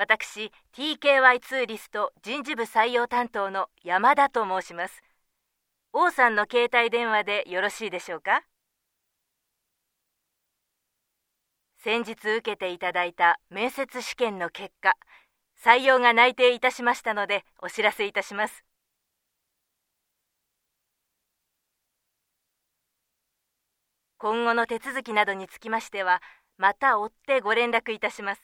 私 TKY2 リスト人事部採用担当の山田と申します。王さんの携帯電話でよろしいでしょうか？先日受けていただいた面接試験の結果採用が内定いたしましたのでお知らせいたします。今後の手続きなどにつきましてはまた追ってご連絡いたします。